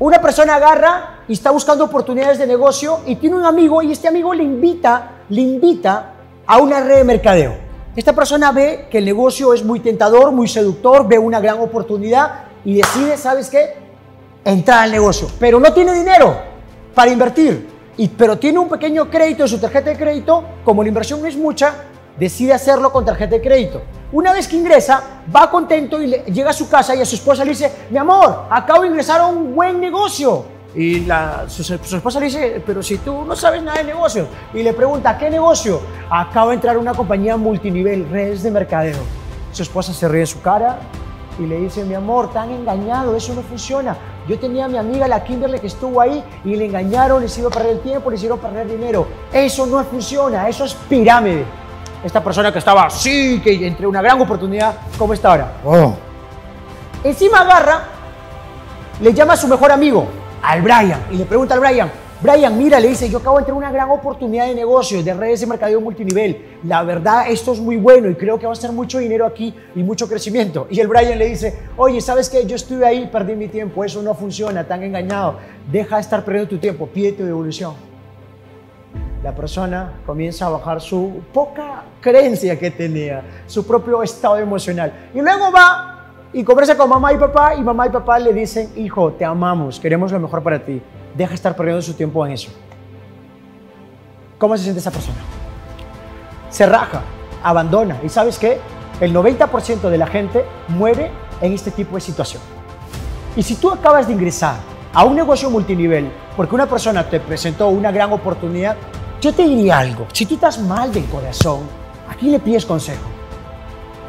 Una persona agarra y está buscando oportunidades de negocio y tiene un amigo y este amigo le invita, le invita a una red de mercadeo. Esta persona ve que el negocio es muy tentador, muy seductor, ve una gran oportunidad y decide, ¿sabes qué? Entrar al negocio. Pero no tiene dinero para invertir, y, pero tiene un pequeño crédito en su tarjeta de crédito, como la inversión no es mucha, decide hacerlo con tarjeta de crédito. Una vez que ingresa, va contento y llega a su casa y a su esposa le dice, mi amor, acabo de ingresar a un buen negocio. Y la, su, esposa le dice, pero si tú no sabes nada de negocios. Y le pregunta, ¿qué negocio? Acabo de entrar a una compañía multinivel, redes de mercadeo. Su esposa se ríe en su cara y le dice, mi amor, tan engañado, eso no funciona. Yo tenía a mi amiga la Kimberly que estuvo ahí y le engañaron, le hicieron perder el tiempo, le hicieron perder dinero. Eso no funciona, eso es pirámide esta persona que estaba así, que entre una gran oportunidad, ¿cómo está ahora? Oh. Encima agarra, le llama a su mejor amigo, al Brian, y le pregunta al Brian, Brian, mira, le dice, yo acabo de tener una gran oportunidad de negocios, de redes de mercadeo multinivel. La verdad, esto es muy bueno y creo que va a ser mucho dinero aquí y mucho crecimiento. Y el Brian le dice, oye, ¿sabes qué? Yo estuve ahí, perdí mi tiempo, eso no funciona, tan engañado. Deja de estar perdiendo tu tiempo, pide tu devolución la persona comienza a bajar su poca creencia que tenía, su propio estado emocional. Y luego va y conversa con mamá y papá y mamá y papá le dicen, hijo, te amamos, queremos lo mejor para ti, deja de estar perdiendo su tiempo en eso. ¿Cómo se siente esa persona? Se raja, abandona. ¿Y sabes qué? El 90% de la gente muere en este tipo de situación. Y si tú acabas de ingresar a un negocio multinivel porque una persona te presentó una gran oportunidad, yo te diría algo, si tú estás mal del corazón, aquí le pides consejo?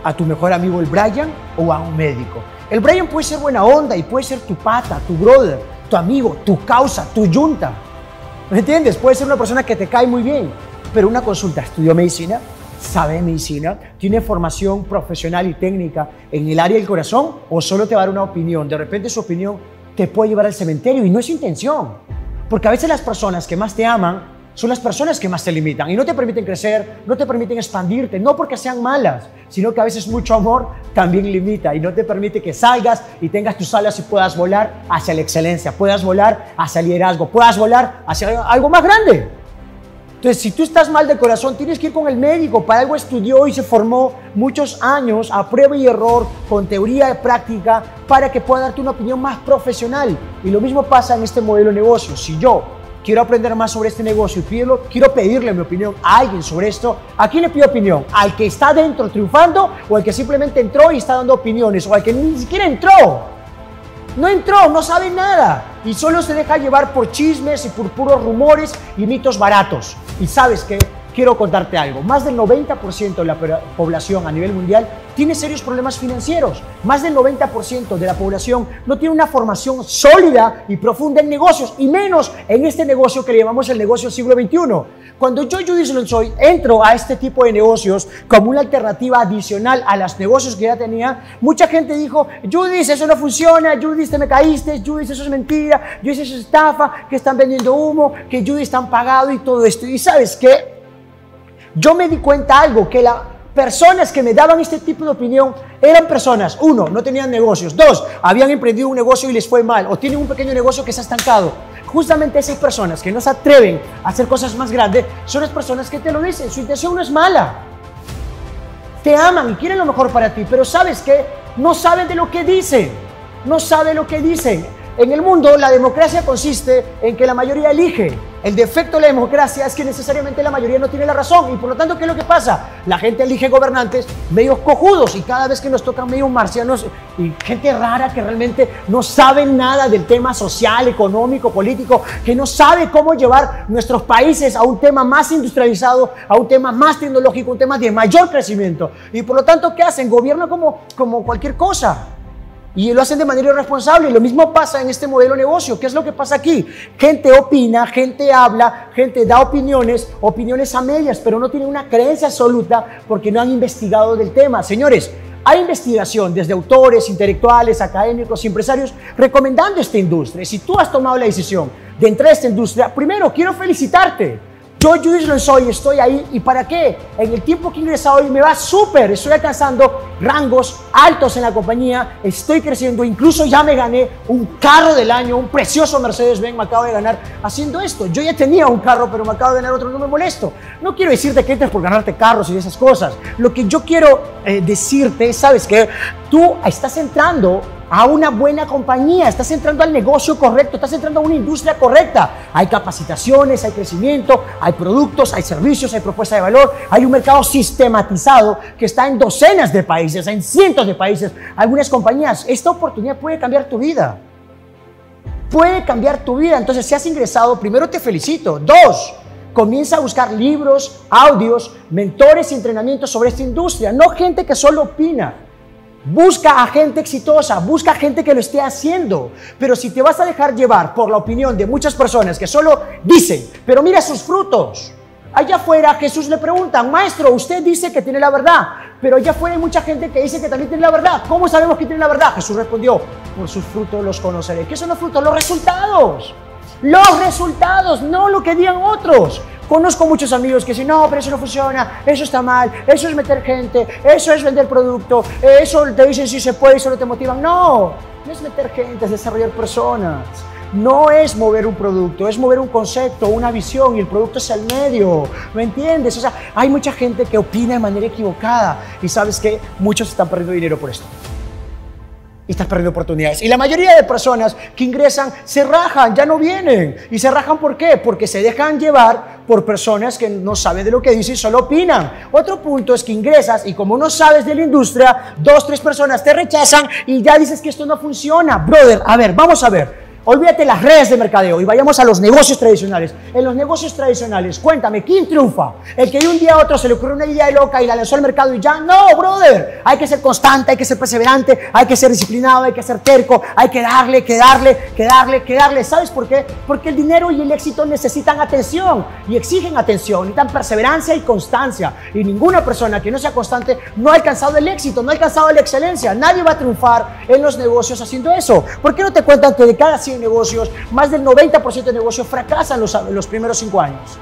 ¿A tu mejor amigo el Brian o a un médico? El Brian puede ser buena onda y puede ser tu pata, tu brother, tu amigo, tu causa, tu yunta. ¿Me entiendes? Puede ser una persona que te cae muy bien, pero una consulta, estudió medicina, sabe medicina, tiene formación profesional y técnica en el área del corazón o solo te va a dar una opinión. De repente su opinión te puede llevar al cementerio y no es intención. Porque a veces las personas que más te aman son las personas que más te limitan y no te permiten crecer, no te permiten expandirte, no porque sean malas, sino que a veces mucho amor también limita y no te permite que salgas y tengas tus alas y puedas volar hacia la excelencia, puedas volar hacia el liderazgo, puedas volar hacia algo más grande. Entonces, si tú estás mal de corazón, tienes que ir con el médico. Para algo estudió y se formó muchos años a prueba y error, con teoría y práctica, para que pueda darte una opinión más profesional. Y lo mismo pasa en este modelo de negocio. Si yo quiero aprender más sobre este negocio y quiero pedirle mi opinión a alguien sobre esto, ¿a quién le pido opinión? ¿Al que está dentro triunfando o al que simplemente entró y está dando opiniones o al que ni siquiera entró? No entró, no sabe nada y solo se deja llevar por chismes y por puros rumores y mitos baratos. Y sabes que quiero contarte algo. Más del 90% de la población a nivel mundial tiene serios problemas financieros. Más del 90% de la población no tiene una formación sólida y profunda en negocios, y menos en este negocio que le llamamos el negocio del siglo XXI. Cuando yo, Judith Lonsoy, entro a este tipo de negocios como una alternativa adicional a los negocios que ya tenía, mucha gente dijo, Judith, eso no funciona, Judith, te me caíste, Judith, eso es mentira, Judith, eso es estafa, que están vendiendo humo, que Judith están pagado y todo esto. Y sabes qué? Yo me di cuenta algo, que las personas que me daban este tipo de opinión eran personas, uno, no tenían negocios, dos, habían emprendido un negocio y les fue mal, o tienen un pequeño negocio que se ha estancado. Justamente esas personas que no se atreven a hacer cosas más grandes son las personas que te lo dicen, su intención no es mala. Te aman y quieren lo mejor para ti, pero sabes que no saben de lo que dicen, no saben lo que dicen. En el mundo la democracia consiste en que la mayoría elige. El defecto de la democracia es que necesariamente la mayoría no tiene la razón y por lo tanto, ¿qué es lo que pasa? La gente elige gobernantes medios cojudos y cada vez que nos tocan medios marcianos y gente rara que realmente no sabe nada del tema social, económico, político, que no sabe cómo llevar nuestros países a un tema más industrializado, a un tema más tecnológico, un tema de mayor crecimiento. Y por lo tanto, ¿qué hacen? Gobierno como, como cualquier cosa. Y lo hacen de manera irresponsable. Y lo mismo pasa en este modelo de negocio. ¿Qué es lo que pasa aquí? Gente opina, gente habla, gente da opiniones, opiniones a medias, pero no tiene una creencia absoluta porque no han investigado del tema. Señores, hay investigación desde autores, intelectuales, académicos, empresarios recomendando esta industria. Si tú has tomado la decisión de entrar a esta industria, primero quiero felicitarte Yo, Judith lo soy, estoy ahí. ¿Y para qué? En el tiempo que he hoy me va súper. Estoy alcanzando rangos altos en la compañía. Estoy creciendo. Incluso ya me gané un carro del año, un precioso Mercedes-Benz. Me acabo de ganar haciendo esto. Yo ya tenía un carro, pero me acabo de ganar otro. No me molesto. No quiero decirte que entres por ganarte carros y esas cosas. Lo que yo quiero eh, decirte, ¿sabes que Tú estás entrando a una buena compañía, estás entrando al negocio correcto, estás entrando a una industria correcta. Hay capacitaciones, hay crecimiento, hay productos, hay servicios, hay propuesta de valor, hay un mercado sistematizado que está en docenas de países, en cientos de países, algunas compañías. Esta oportunidad puede cambiar tu vida. Puede cambiar tu vida. Entonces, si has ingresado, primero te felicito. Dos, comienza a buscar libros, audios, mentores y entrenamientos sobre esta industria. No gente que solo opina. Busca a gente exitosa, busca a gente que lo esté haciendo. Pero si te vas a dejar llevar por la opinión de muchas personas que solo dicen, pero mira sus frutos. Allá afuera Jesús le pregunta, maestro, usted dice que tiene la verdad, pero allá afuera hay mucha gente que dice que también tiene la verdad. ¿Cómo sabemos que tiene la verdad? Jesús respondió, por sus frutos los conoceré. ¿Qué son los frutos? Los resultados. Los resultados, no lo que digan otros. Conozco muchos amigos que dicen, no, pero eso no funciona, eso está mal, eso es meter gente, eso es vender producto, eso te dicen si se puede y solo te motivan. No, no es meter gente, es desarrollar personas. No es mover un producto, es mover un concepto, una visión y el producto es el medio. ¿Me entiendes? O sea, hay mucha gente que opina de manera equivocada y sabes que muchos están perdiendo dinero por esto y estás perdiendo oportunidades. Y la mayoría de personas que ingresan se rajan, ya no vienen. ¿Y se rajan por qué? Porque se dejan llevar por personas que no saben de lo que dicen y solo opinan. Otro punto es que ingresas y como no sabes de la industria, dos, tres personas te rechazan y ya dices que esto no funciona. Brother, a ver, vamos a ver. Olvídate las redes de mercadeo y vayamos a los negocios tradicionales. En los negocios tradicionales, cuéntame, ¿quién triunfa? El que de un día a otro se le ocurrió una idea loca y la lanzó al mercado y ya. No, brother. Hay que ser constante, hay que ser perseverante, hay que ser disciplinado, hay que ser terco, hay que darle, que darle, que darle, que darle. ¿Sabes por qué? Porque el dinero y el éxito necesitan atención y exigen atención, necesitan perseverancia y constancia. Y ninguna persona que no sea constante no ha alcanzado el éxito, no ha alcanzado la excelencia. Nadie va a triunfar en los negocios haciendo eso. ¿Por qué no te cuentan que de cada negocios, más del 90% de negocios fracasan los, los primeros cinco años.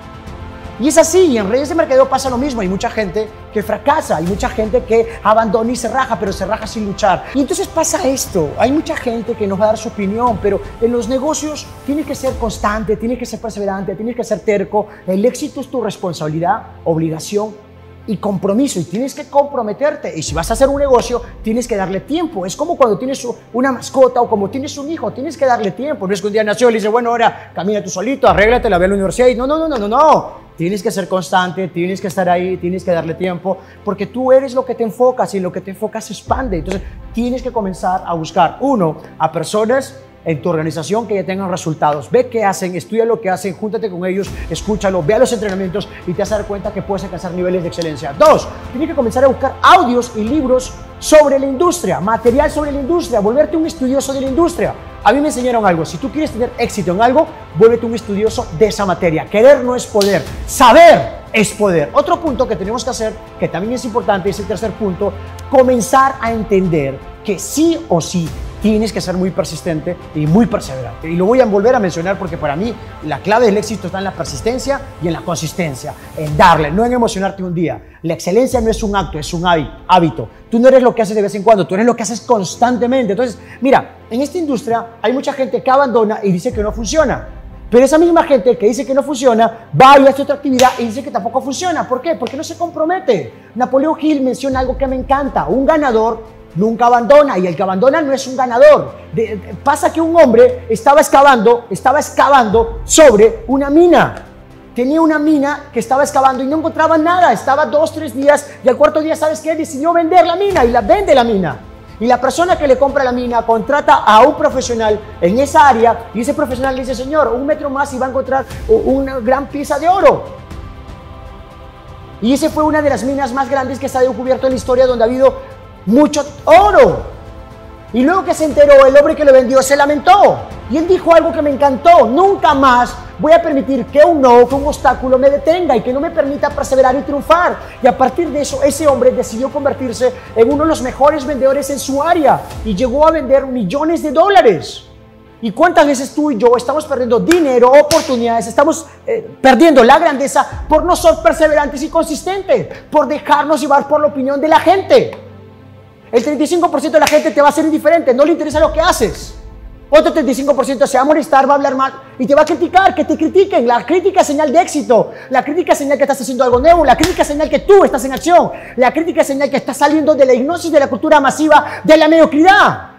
Y es así, y en redes de mercadeo pasa lo mismo. Hay mucha gente que fracasa, hay mucha gente que abandona y se raja, pero se raja sin luchar. Y entonces pasa esto. Hay mucha gente que nos va a dar su opinión, pero en los negocios tienes que ser constante, tienes que ser perseverante, tienes que ser terco. El éxito es tu responsabilidad, obligación y compromiso y tienes que comprometerte. Y si vas a hacer un negocio, tienes que darle tiempo. Es como cuando tienes una mascota o como tienes un hijo, tienes que darle tiempo. No es que un día nació y le dice, bueno, ahora camina tú solito, arréglate, la ve a la universidad. Y no, no, no, no, no, no. Tienes que ser constante, tienes que estar ahí, tienes que darle tiempo, porque tú eres lo que te enfocas y lo que te enfocas se expande. Entonces, tienes que comenzar a buscar, uno, a personas en tu organización que ya tengan resultados. Ve qué hacen, estudia lo que hacen, júntate con ellos, escúchalo, ve a los entrenamientos y te vas a dar cuenta que puedes alcanzar niveles de excelencia. Dos, tienes que comenzar a buscar audios y libros sobre la industria, material sobre la industria, volverte un estudioso de la industria. A mí me enseñaron algo, si tú quieres tener éxito en algo, vuélvete un estudioso de esa materia. Querer no es poder, saber es poder. Otro punto que tenemos que hacer, que también es importante, es el tercer punto, comenzar a entender que sí o sí tienes que ser muy persistente y muy perseverante. Y lo voy a volver a mencionar porque para mí la clave del éxito está en la persistencia y en la consistencia, en darle, no en emocionarte un día. La excelencia no es un acto, es un hábito. Tú no eres lo que haces de vez en cuando, tú eres lo que haces constantemente. Entonces, mira, en esta industria hay mucha gente que abandona y dice que no funciona. Pero esa misma gente que dice que no funciona, va y hace otra actividad y dice que tampoco funciona. ¿Por qué? Porque no se compromete. Napoleón Hill menciona algo que me encanta. Un ganador nunca abandona y el que abandona no es un ganador. pasa que un hombre estaba excavando, estaba excavando sobre una mina. Tenía una mina que estaba excavando y no encontraba nada. Estaba dos, tres días y al cuarto día, ¿sabes qué? Decidió vender la mina y la vende la mina. Y la persona que le compra la mina contrata a un profesional en esa área y ese profesional le dice, señor, un metro más y va a encontrar una gran pieza de oro. Y esa fue una de las minas más grandes que se ha descubierto en la historia donde ha habido mucho oro. Y luego que se enteró, el hombre que lo vendió se lamentó. Y él dijo algo que me encantó. Nunca más voy a permitir que un no, que un obstáculo me detenga y que no me permita perseverar y triunfar. Y a partir de eso, ese hombre decidió convertirse en uno de los mejores vendedores en su área y llegó a vender millones de dólares. ¿Y cuántas veces tú y yo estamos perdiendo dinero, oportunidades, estamos eh, perdiendo la grandeza por no ser perseverantes y consistentes, por dejarnos llevar por la opinión de la gente? El 35% de la gente te va a ser indiferente, no le interesa lo que haces. Otro 35% se va a molestar, va a hablar mal y te va a criticar, que te critiquen. La crítica es señal de éxito. La crítica es señal que estás haciendo algo nuevo. La crítica es señal que tú estás en acción. La crítica es señal que estás saliendo de la hipnosis de la cultura masiva de la mediocridad.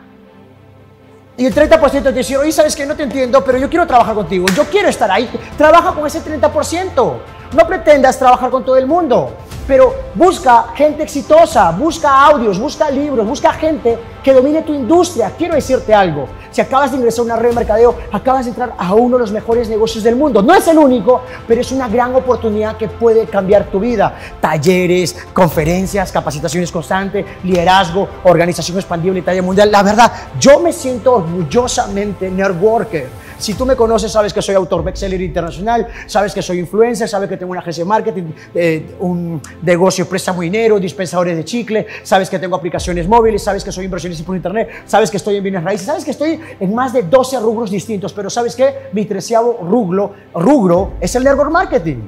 Y el 30% te dice, oye, sabes que no te entiendo, pero yo quiero trabajar contigo. Yo quiero estar ahí. Trabaja con ese 30%. No pretendas trabajar con todo el mundo pero busca gente exitosa, busca audios, busca libros, busca gente que domine tu industria. Quiero decirte algo, si acabas de ingresar a una red de mercadeo, acabas de entrar a uno de los mejores negocios del mundo. No es el único, pero es una gran oportunidad que puede cambiar tu vida. Talleres, conferencias, capacitaciones constantes, liderazgo, organización expandible, talla mundial. La verdad, yo me siento orgullosamente networker si tú me conoces, sabes que soy autor bestseller internacional, sabes que soy influencer, sabes que tengo una agencia de marketing, eh, un negocio préstamo dinero, dispensadores de chicle, sabes que tengo aplicaciones móviles, sabes que soy inversionista por internet, sabes que estoy en bienes raíces, sabes que estoy en más de 12 rubros distintos, pero sabes que mi treceavo rubro, rubro es el network marketing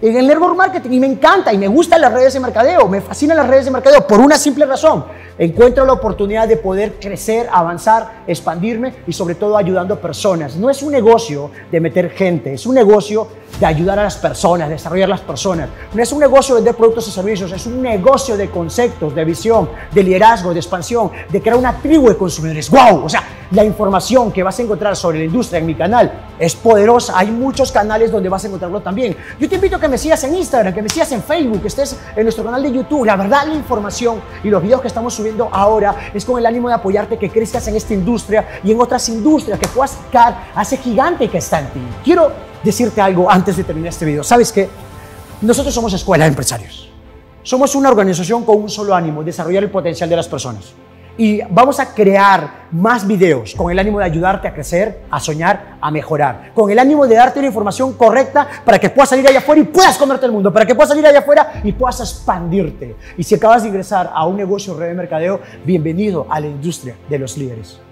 en el network marketing y me encanta y me gustan las redes de mercadeo, me fascinan las redes de mercadeo por una simple razón. Encuentro la oportunidad de poder crecer, avanzar, expandirme y sobre todo ayudando a personas. No es un negocio de meter gente, es un negocio de ayudar a las personas, desarrollar las personas. No es un negocio de vender productos y servicios, es un negocio de conceptos, de visión, de liderazgo, de expansión, de crear una tribu de consumidores. ¡Wow! O sea, la información que vas a encontrar sobre la industria en mi canal es poderosa. Hay muchos canales donde vas a encontrarlo también. Yo te invito a que me sigas en Instagram, que me sigas en Facebook, que estés en nuestro canal de YouTube. La verdad, la información y los videos que estamos subiendo ahora es con el ánimo de apoyarte, que crezcas en esta industria y en otras industrias, que puedas sacar a ese gigante que está en ti. Quiero decirte algo antes de terminar este video. ¿Sabes qué? Nosotros somos escuela de empresarios. Somos una organización con un solo ánimo, desarrollar el potencial de las personas y vamos a crear más videos con el ánimo de ayudarte a crecer, a soñar, a mejorar, con el ánimo de darte una información correcta para que puedas salir allá afuera y puedas comerte el mundo, para que puedas salir allá afuera y puedas expandirte. Y si acabas de ingresar a un negocio red de mercadeo, bienvenido a la industria de los líderes.